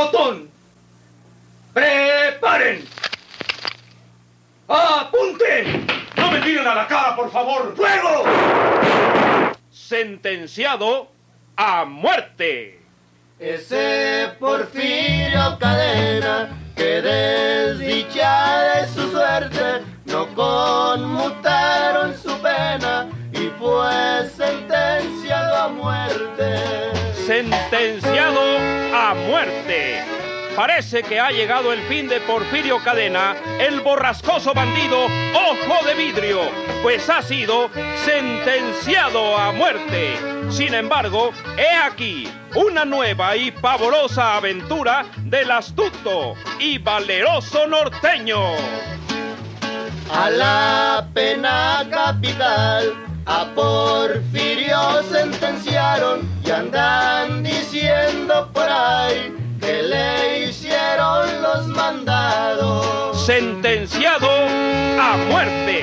pelotón. ¡Preparen! ¡Apunten! ¡No me tiren a la cara, por favor! ¡Fuego! Sentenciado a muerte. Ese Porfirio Cadena, que desdichada es su suerte, no conmutaron su pena y fue sentenciado a muerte. Sentenciado a muerte. Parece que ha llegado el fin de Porfirio Cadena, el borrascoso bandido Ojo de Vidrio, pues ha sido sentenciado a muerte. Sin embargo, he aquí una nueva y pavorosa aventura del astuto y valeroso norteño. A la pena capital, a Porfirio sentenciaron y andan diciendo por ahí que le hicieron los mandados. Sentenciado a muerte.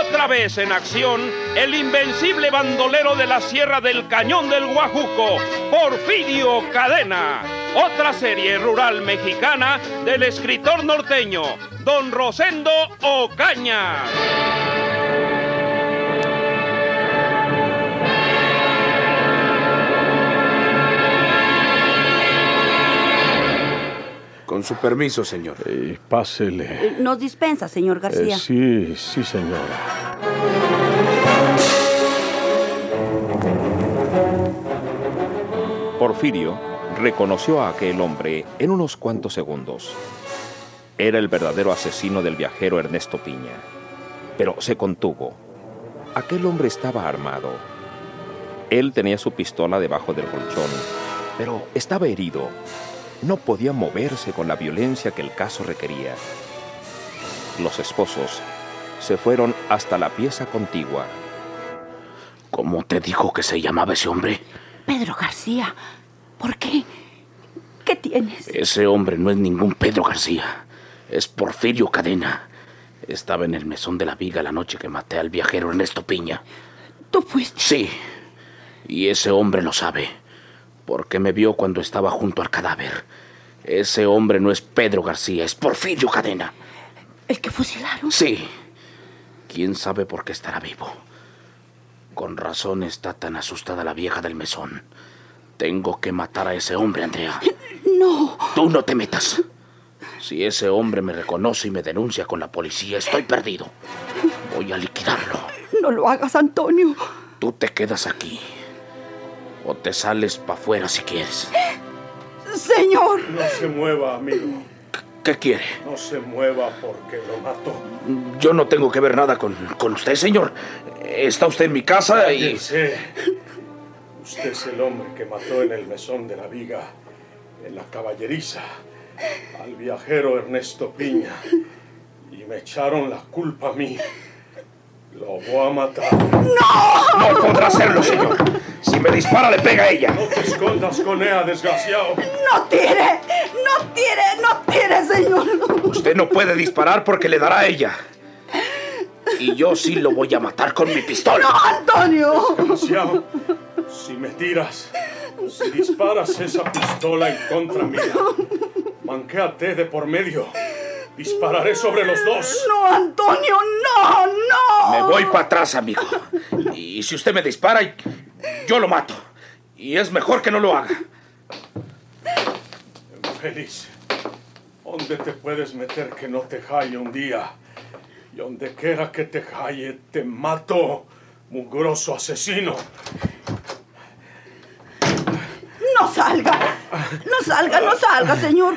Otra vez en acción, el invencible bandolero de la Sierra del Cañón del Guajuco, Porfirio Cadena. Otra serie rural mexicana del escritor norteño, don Rosendo Ocaña. Con su permiso, señor. Eh, pásele. Eh, Nos dispensa, señor García. Eh, sí, sí, señora. Porfirio reconoció a aquel hombre en unos cuantos segundos. Era el verdadero asesino del viajero Ernesto Piña. Pero se contuvo. Aquel hombre estaba armado. Él tenía su pistola debajo del colchón, pero estaba herido. No podía moverse con la violencia que el caso requería. Los esposos se fueron hasta la pieza contigua. ¿Cómo te dijo que se llamaba ese hombre? Pedro García, ¿por qué? ¿Qué tienes? Ese hombre no es ningún Pedro García. Es Porfirio Cadena. Estaba en el mesón de la viga la noche que maté al viajero Ernesto Piña. ¿Tú fuiste? Sí. Y ese hombre lo sabe. Porque me vio cuando estaba junto al cadáver. Ese hombre no es Pedro García, es Porfirio Cadena. ¿El que fusilaron? Sí. ¿Quién sabe por qué estará vivo? Con razón está tan asustada la vieja del mesón. Tengo que matar a ese hombre, Andrea. No. Tú no te metas. Si ese hombre me reconoce y me denuncia con la policía, estoy perdido. Voy a liquidarlo. No lo hagas, Antonio. Tú te quedas aquí. O te sales para afuera si quieres. Señor. No se mueva, amigo. ¿Qué quiere? No se mueva porque lo mato. Yo no tengo que ver nada con, con usted, señor. Está usted en mi casa y... Cállese. Usted es el hombre que mató en el mesón de la viga, en la caballeriza, al viajero Ernesto Piña. Y me echaron la culpa a mí. Lo voy a matar. ¡No! No podrá hacerlo, señor. Dispara, le pega a ella. No te escondas con ella, desgraciado. ¡No tire! ¡No tire! ¡No tire, señor! Usted no puede disparar porque le dará a ella. Y yo sí lo voy a matar con mi pistola. ¡No, Antonio! Desgraciado, si me tiras, si disparas esa pistola en contra mía, manquéate de por medio. Dispararé sobre los dos. ¡No, Antonio! ¡No, no! Me voy para atrás, amigo. Y si usted me dispara, yo lo mato. Y es mejor que no lo haga. Feliz, ¿dónde te puedes meter que no te jalle un día? Y donde quiera que te jalle, te mato, mugroso asesino. ¡No salga! ¡No salga, no salga, señor!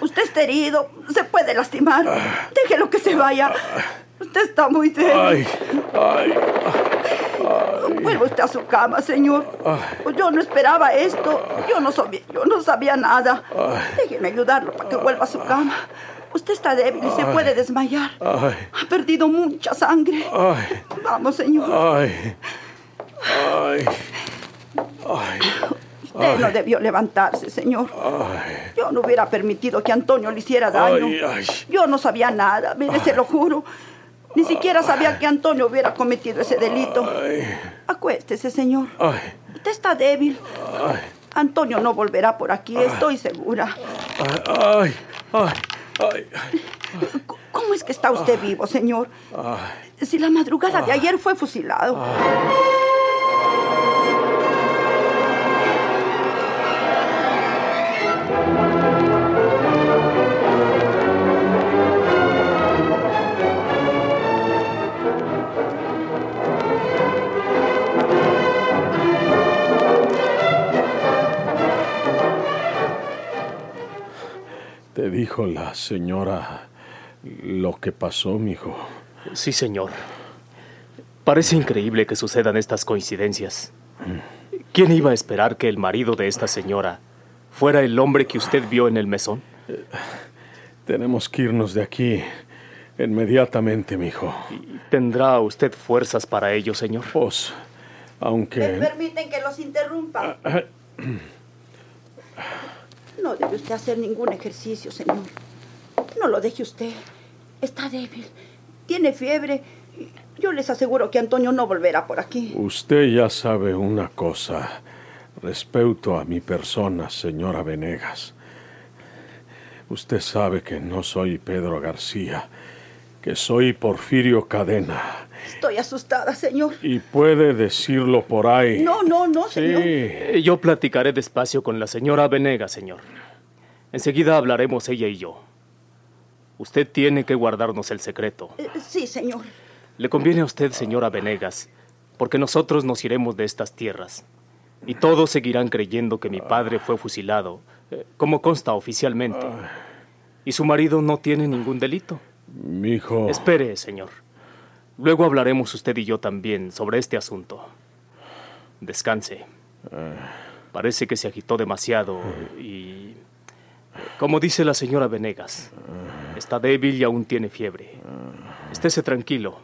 Usted está herido, se puede lastimar. Déjelo que se vaya. Usted está muy débil. Ay, ay, Vuelva usted a su cama, señor. Yo no esperaba esto. Yo no sabía, yo no sabía nada. Déjeme ayudarlo para que vuelva a su cama. Usted está débil y se puede desmayar. ay, Ha perdido mucha sangre. Vamos, señor. Usted no debió levantarse, señor. Yo no hubiera permitido que Antonio le hiciera daño. Yo no sabía nada, mire, se lo juro. Ni siquiera sabía que Antonio hubiera cometido ese delito. Acuéstese, señor. Usted está débil. Antonio no volverá por aquí, estoy segura. Ay, ay, ay. ¿Cómo es que está usted vivo, señor? Si la madrugada de ayer fue fusilado. La señora lo que pasó, mijo? Sí, señor. Parece increíble que sucedan estas coincidencias. ¿Quién iba a esperar que el marido de esta señora fuera el hombre que usted vio en el mesón? Tenemos que irnos de aquí inmediatamente, mijo. ¿Tendrá usted fuerzas para ello, señor? Pues, aunque... ¿Me permiten que los interrumpa? No debe usted hacer ningún ejercicio, señor. No lo deje usted. Está débil. Tiene fiebre. Yo les aseguro que Antonio no volverá por aquí. Usted ya sabe una cosa respecto a mi persona, señora Venegas. Usted sabe que no soy Pedro García, que soy Porfirio Cadena. Estoy asustada, señor. Y puede decirlo por ahí. No, no, no, señor. Sí. Eh, yo platicaré despacio con la señora Venegas, señor. Enseguida hablaremos ella y yo. Usted tiene que guardarnos el secreto. Eh, sí, señor. Le conviene a usted, señora Venegas, porque nosotros nos iremos de estas tierras. Y todos seguirán creyendo que mi padre fue fusilado, eh, como consta oficialmente. Y su marido no tiene ningún delito. Mi hijo. Espere, señor. Luego hablaremos usted y yo también sobre este asunto. Descanse. Parece que se agitó demasiado y... Como dice la señora Venegas, está débil y aún tiene fiebre. Estése tranquilo.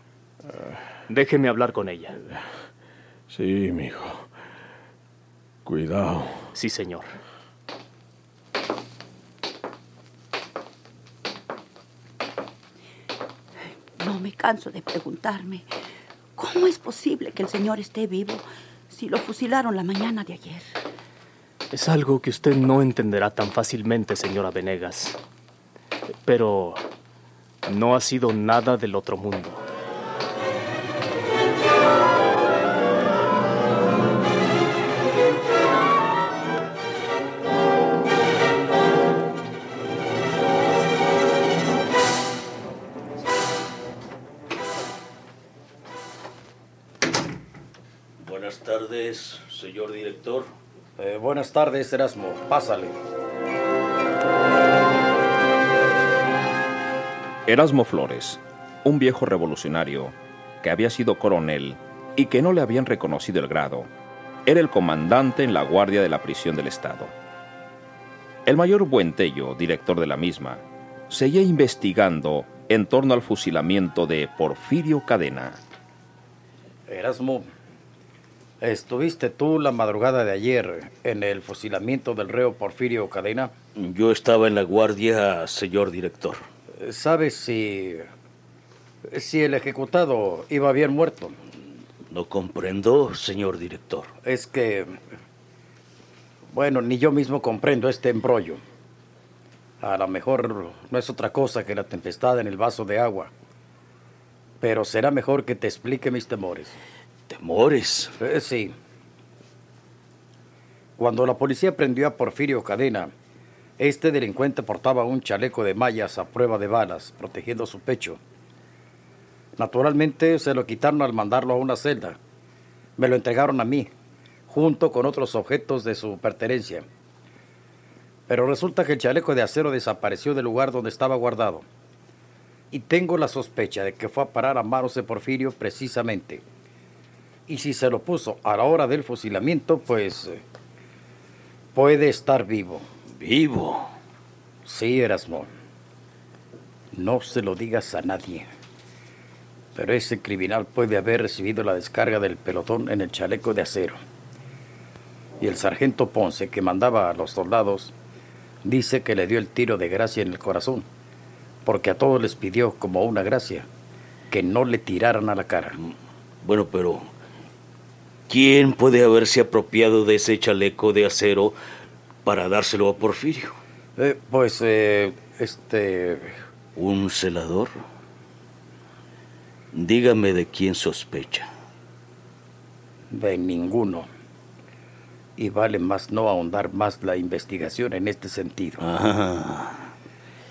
Déjeme hablar con ella. Sí, mi hijo. Cuidado. Sí, señor. No me canso de preguntarme, ¿cómo es posible que el señor esté vivo si lo fusilaron la mañana de ayer? Es algo que usted no entenderá tan fácilmente, señora Venegas. Pero no ha sido nada del otro mundo. Buenas tardes, señor director. Eh, buenas tardes, Erasmo. Pásale. Erasmo Flores, un viejo revolucionario que había sido coronel y que no le habían reconocido el grado, era el comandante en la guardia de la prisión del Estado. El mayor Buentello, director de la misma, seguía investigando en torno al fusilamiento de Porfirio Cadena. Erasmo, ¿estuviste tú la madrugada de ayer en el fusilamiento del reo Porfirio Cadena? Yo estaba en la guardia, señor director. ¿Sabes si. si el ejecutado iba bien muerto? No comprendo, señor director. Es que. Bueno, ni yo mismo comprendo este embrollo. A lo mejor no es otra cosa que la tempestad en el vaso de agua. Pero será mejor que te explique mis temores. ¿Temores? Eh, sí. Cuando la policía prendió a Porfirio Cadena, este delincuente portaba un chaleco de mallas a prueba de balas, protegiendo su pecho. Naturalmente se lo quitaron al mandarlo a una celda. Me lo entregaron a mí, junto con otros objetos de su pertenencia. Pero resulta que el chaleco de acero desapareció del lugar donde estaba guardado. Y tengo la sospecha de que fue a parar a manos de Porfirio precisamente. Y si se lo puso a la hora del fusilamiento, pues eh, puede estar vivo. ¿Vivo? Sí, Erasmo. No se lo digas a nadie. Pero ese criminal puede haber recibido la descarga del pelotón en el chaleco de acero. Y el sargento Ponce, que mandaba a los soldados, dice que le dio el tiro de gracia en el corazón, porque a todos les pidió como una gracia que no le tiraran a la cara. Bueno, pero ¿quién puede haberse apropiado de ese chaleco de acero para dárselo a Porfirio? Eh, pues, eh, este... ¿Un celador? Dígame de quién sospecha. De ninguno. Y vale más no ahondar más la investigación en este sentido.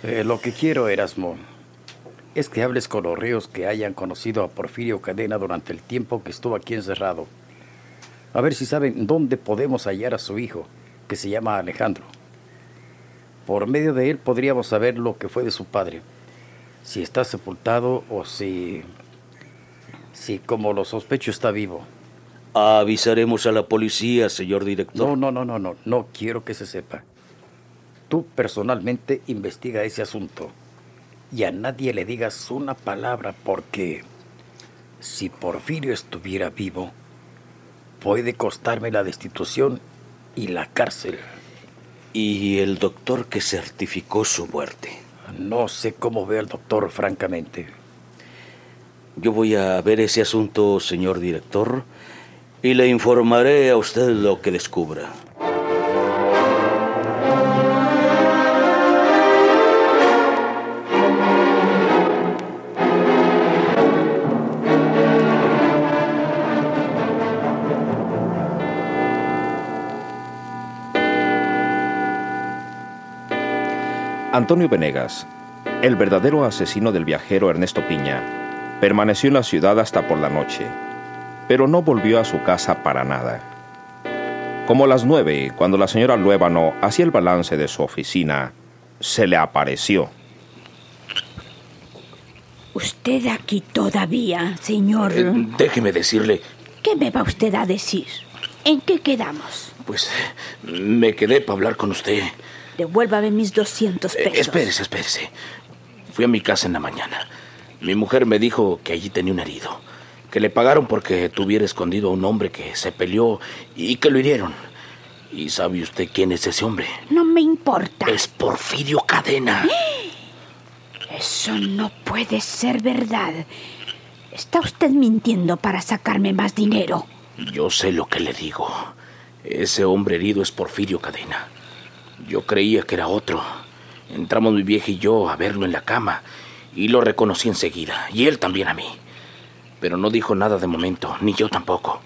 Eh, lo que quiero, Erasmo, es que hables con los ríos que hayan conocido a Porfirio Cadena durante el tiempo que estuvo aquí encerrado. A ver si saben dónde podemos hallar a su hijo, que se llama Alejandro. Por medio de él podríamos saber lo que fue de su padre. Si está sepultado o si... Si como lo sospecho está vivo. Avisaremos a la policía, señor director. No, no, no, no, no. No quiero que se sepa. Tú personalmente investiga ese asunto. Y a nadie le digas una palabra porque si Porfirio estuviera vivo, puede costarme la destitución y la cárcel. ¿Y el doctor que certificó su muerte? No sé cómo ve al doctor, francamente. Yo voy a ver ese asunto, señor director, y le informaré a usted lo que descubra. Antonio Venegas, el verdadero asesino del viajero Ernesto Piña, permaneció en la ciudad hasta por la noche, pero no volvió a su casa para nada. Como a las nueve, cuando la señora Luébano hacía el balance de su oficina, se le apareció. ¿Usted aquí todavía, señor? Eh, déjeme decirle. ¿Qué me va usted a decir? ¿En qué quedamos? Pues me quedé para hablar con usted. Devuélvame mis 200 pesos. Eh, espérese, espérese. Fui a mi casa en la mañana. Mi mujer me dijo que allí tenía un herido. Que le pagaron porque tuviera escondido a un hombre que se peleó y que lo hirieron. ¿Y sabe usted quién es ese hombre? No me importa. Es Porfirio Cadena. Eso no puede ser verdad. Está usted mintiendo para sacarme más dinero. Yo sé lo que le digo. Ese hombre herido es Porfirio Cadena. Yo creía que era otro. Entramos mi vieja y yo a verlo en la cama y lo reconocí enseguida, y él también a mí. Pero no dijo nada de momento, ni yo tampoco.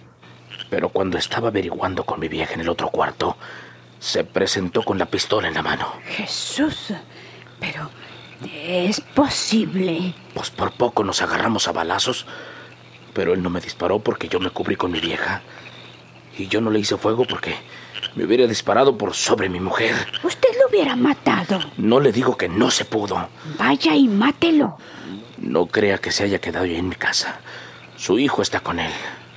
Pero cuando estaba averiguando con mi vieja en el otro cuarto, se presentó con la pistola en la mano. Jesús, pero es posible. Pues por poco nos agarramos a balazos, pero él no me disparó porque yo me cubrí con mi vieja. Y yo no le hice fuego porque me hubiera disparado por sobre mi mujer. Usted lo hubiera matado. No le digo que no se pudo. Vaya y mátelo. No crea que se haya quedado ahí en mi casa. Su hijo está con él.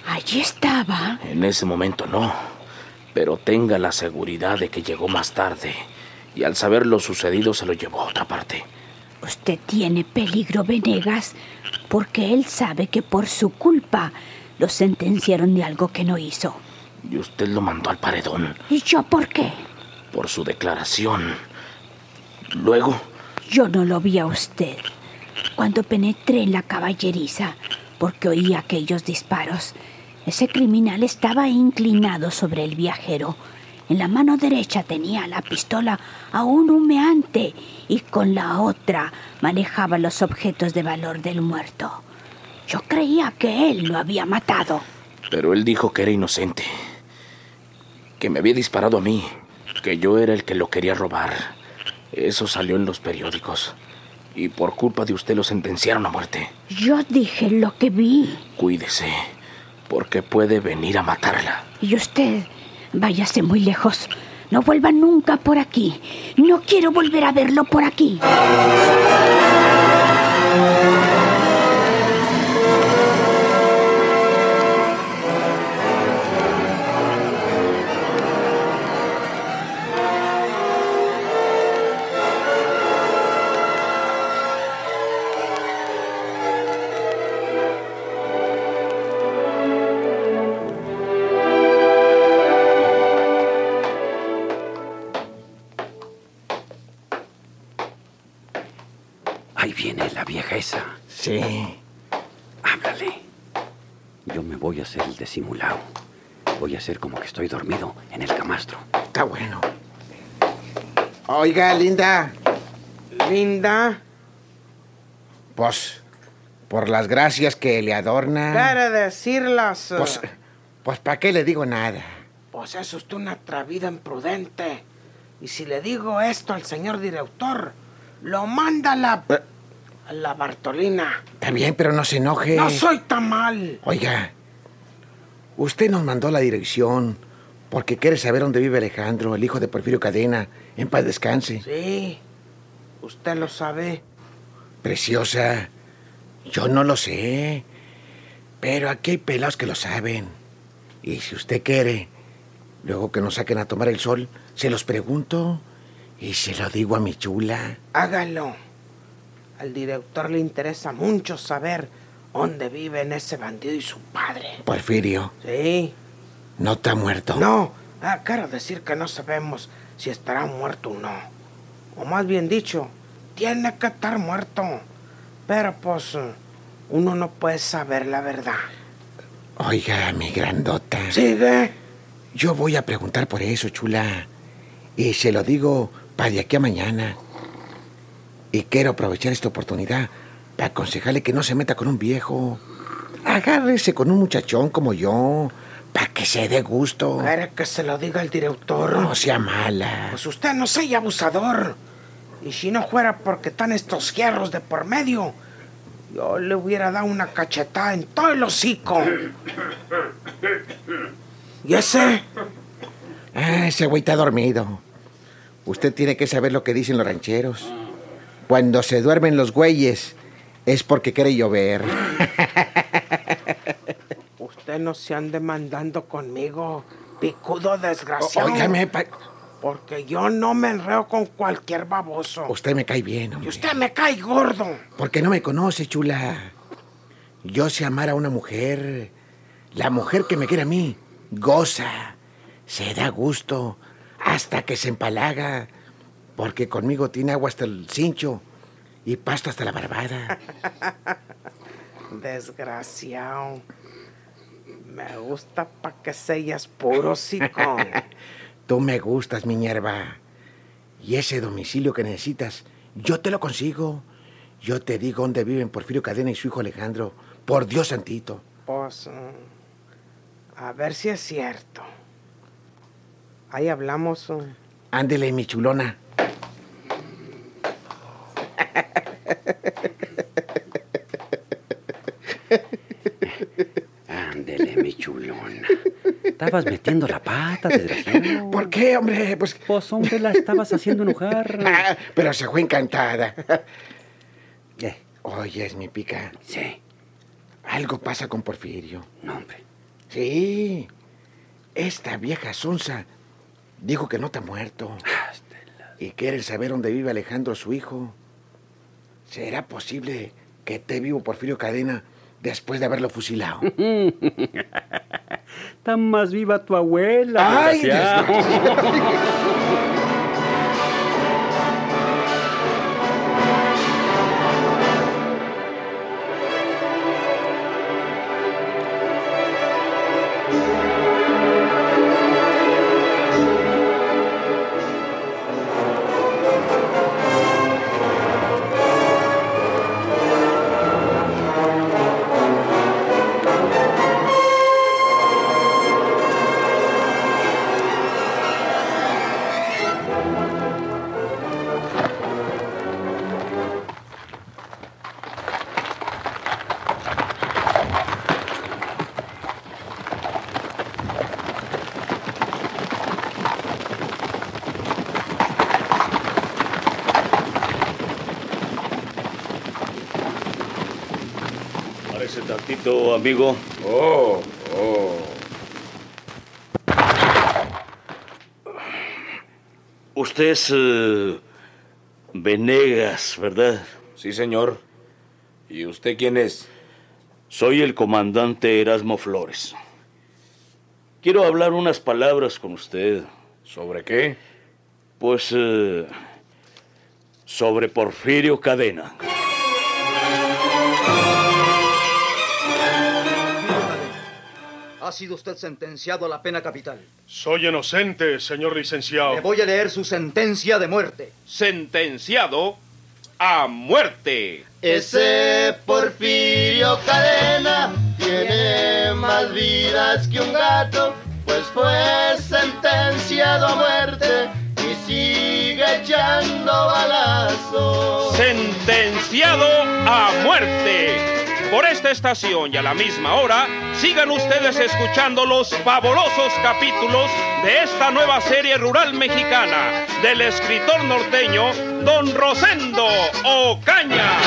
Allí estaba. En ese momento no. Pero tenga la seguridad de que llegó más tarde. Y al saber lo sucedido se lo llevó a otra parte. Usted tiene peligro, Venegas, porque él sabe que por su culpa lo sentenciaron de algo que no hizo. Y usted lo mandó al paredón. ¿Y yo por qué? Por su declaración. Luego... Yo no lo vi a usted. Cuando penetré en la caballeriza, porque oí aquellos disparos, ese criminal estaba inclinado sobre el viajero. En la mano derecha tenía la pistola aún humeante y con la otra manejaba los objetos de valor del muerto. Yo creía que él lo había matado. Pero él dijo que era inocente que me había disparado a mí, que yo era el que lo quería robar. Eso salió en los periódicos. Y por culpa de usted lo sentenciaron a muerte. Yo dije lo que vi. Cuídese, porque puede venir a matarla. Y usted, váyase muy lejos. No vuelva nunca por aquí. No quiero volver a verlo por aquí. Háblale. Yo me voy a hacer el disimulado. Voy a hacer como que estoy dormido en el camastro. Está bueno. Oiga, Linda. Linda. Pues, por las gracias que le adorna. Quiere decirlas. Pues, pues ¿para qué le digo nada? Pues es usted una atrevida imprudente. Y si le digo esto al señor director, lo manda a la... La Bartolina. Está bien, pero no se enoje. No soy tan mal. Oiga, usted nos mandó la dirección porque quiere saber dónde vive Alejandro, el hijo de Porfirio Cadena. En paz descanse. Sí, usted lo sabe. Preciosa, yo no lo sé. Pero aquí hay pelados que lo saben. Y si usted quiere, luego que nos saquen a tomar el sol, se los pregunto y se lo digo a mi chula. Hágalo. Al director le interesa mucho saber dónde viven ese bandido y su padre. Porfirio. Sí. ¿No está muerto? No. Ah, quiero decir que no sabemos si estará muerto o no. O más bien dicho, tiene que estar muerto. Pero pues uno no puede saber la verdad. Oiga, mi grandota. ¿Sigue? Yo voy a preguntar por eso, chula. Y se lo digo para de aquí a mañana. Y quiero aprovechar esta oportunidad para aconsejarle que no se meta con un viejo. Agárrese con un muchachón como yo, para que se dé gusto. ¿Quiere que se lo diga el director? No sea mala. Pues usted no sea abusador. Y si no fuera porque están estos hierros de por medio, yo le hubiera dado una cachetada en todo el hocico. ¿Y ese? Ah, ese güey está dormido. Usted tiene que saber lo que dicen los rancheros. Cuando se duermen los güeyes, es porque quiere llover. Usted no se ande mandando conmigo, picudo desgraciado. Óigame, pa- Porque yo no me enreo con cualquier baboso. usted me cae bien, Y hombre. usted me cae gordo. Porque no me conoce, chula. Yo sé amar a una mujer. La mujer que me quiere a mí, goza, se da gusto, hasta que se empalaga. Porque conmigo tiene agua hasta el cincho y pasto hasta la barbada. Desgraciado. Me gusta pa' que seas puro hocico. Tú me gustas, mi hierba. Y ese domicilio que necesitas, yo te lo consigo. Yo te digo dónde viven Porfirio Cadena y su hijo Alejandro. Por Dios santito. Pues, mm, a ver si es cierto. Ahí hablamos. Ándele, mi chulona. Ándele, mi chulona. Estabas metiendo la pata, desgraciado. ¿Por qué, hombre? Pues, Pues, hombre, la estabas haciendo enojar. Ah, pero se fue encantada. Eh, Oyes, mi pica. sí, Algo pasa con Porfirio. no, hombre. Sí. Esta vieja sonza dijo que no está muerto. Y quiere saber dónde vive Alejandro, su hijo. ¿Será posible que esté vivo Porfirio Cadena después de haberlo fusilado? Está más viva tu abuela. ¡Ay, amigo. Oh, oh. Usted es eh, Venegas, ¿verdad? Sí, señor. ¿Y usted quién es? Soy el comandante Erasmo Flores. Quiero hablar unas palabras con usted. ¿Sobre qué? Pues eh, sobre Porfirio Cadena. Ha sido usted sentenciado a la pena capital. Soy inocente, señor licenciado. Le voy a leer su sentencia de muerte. Sentenciado a muerte. Ese Porfirio Cadena tiene más vidas que un gato, pues fue sentenciado a muerte y sigue echando balazos. Sentenciado a muerte. Esta estación y a la misma hora, sigan ustedes escuchando los fabulosos capítulos de esta nueva serie rural mexicana del escritor norteño Don Rosendo Ocaña.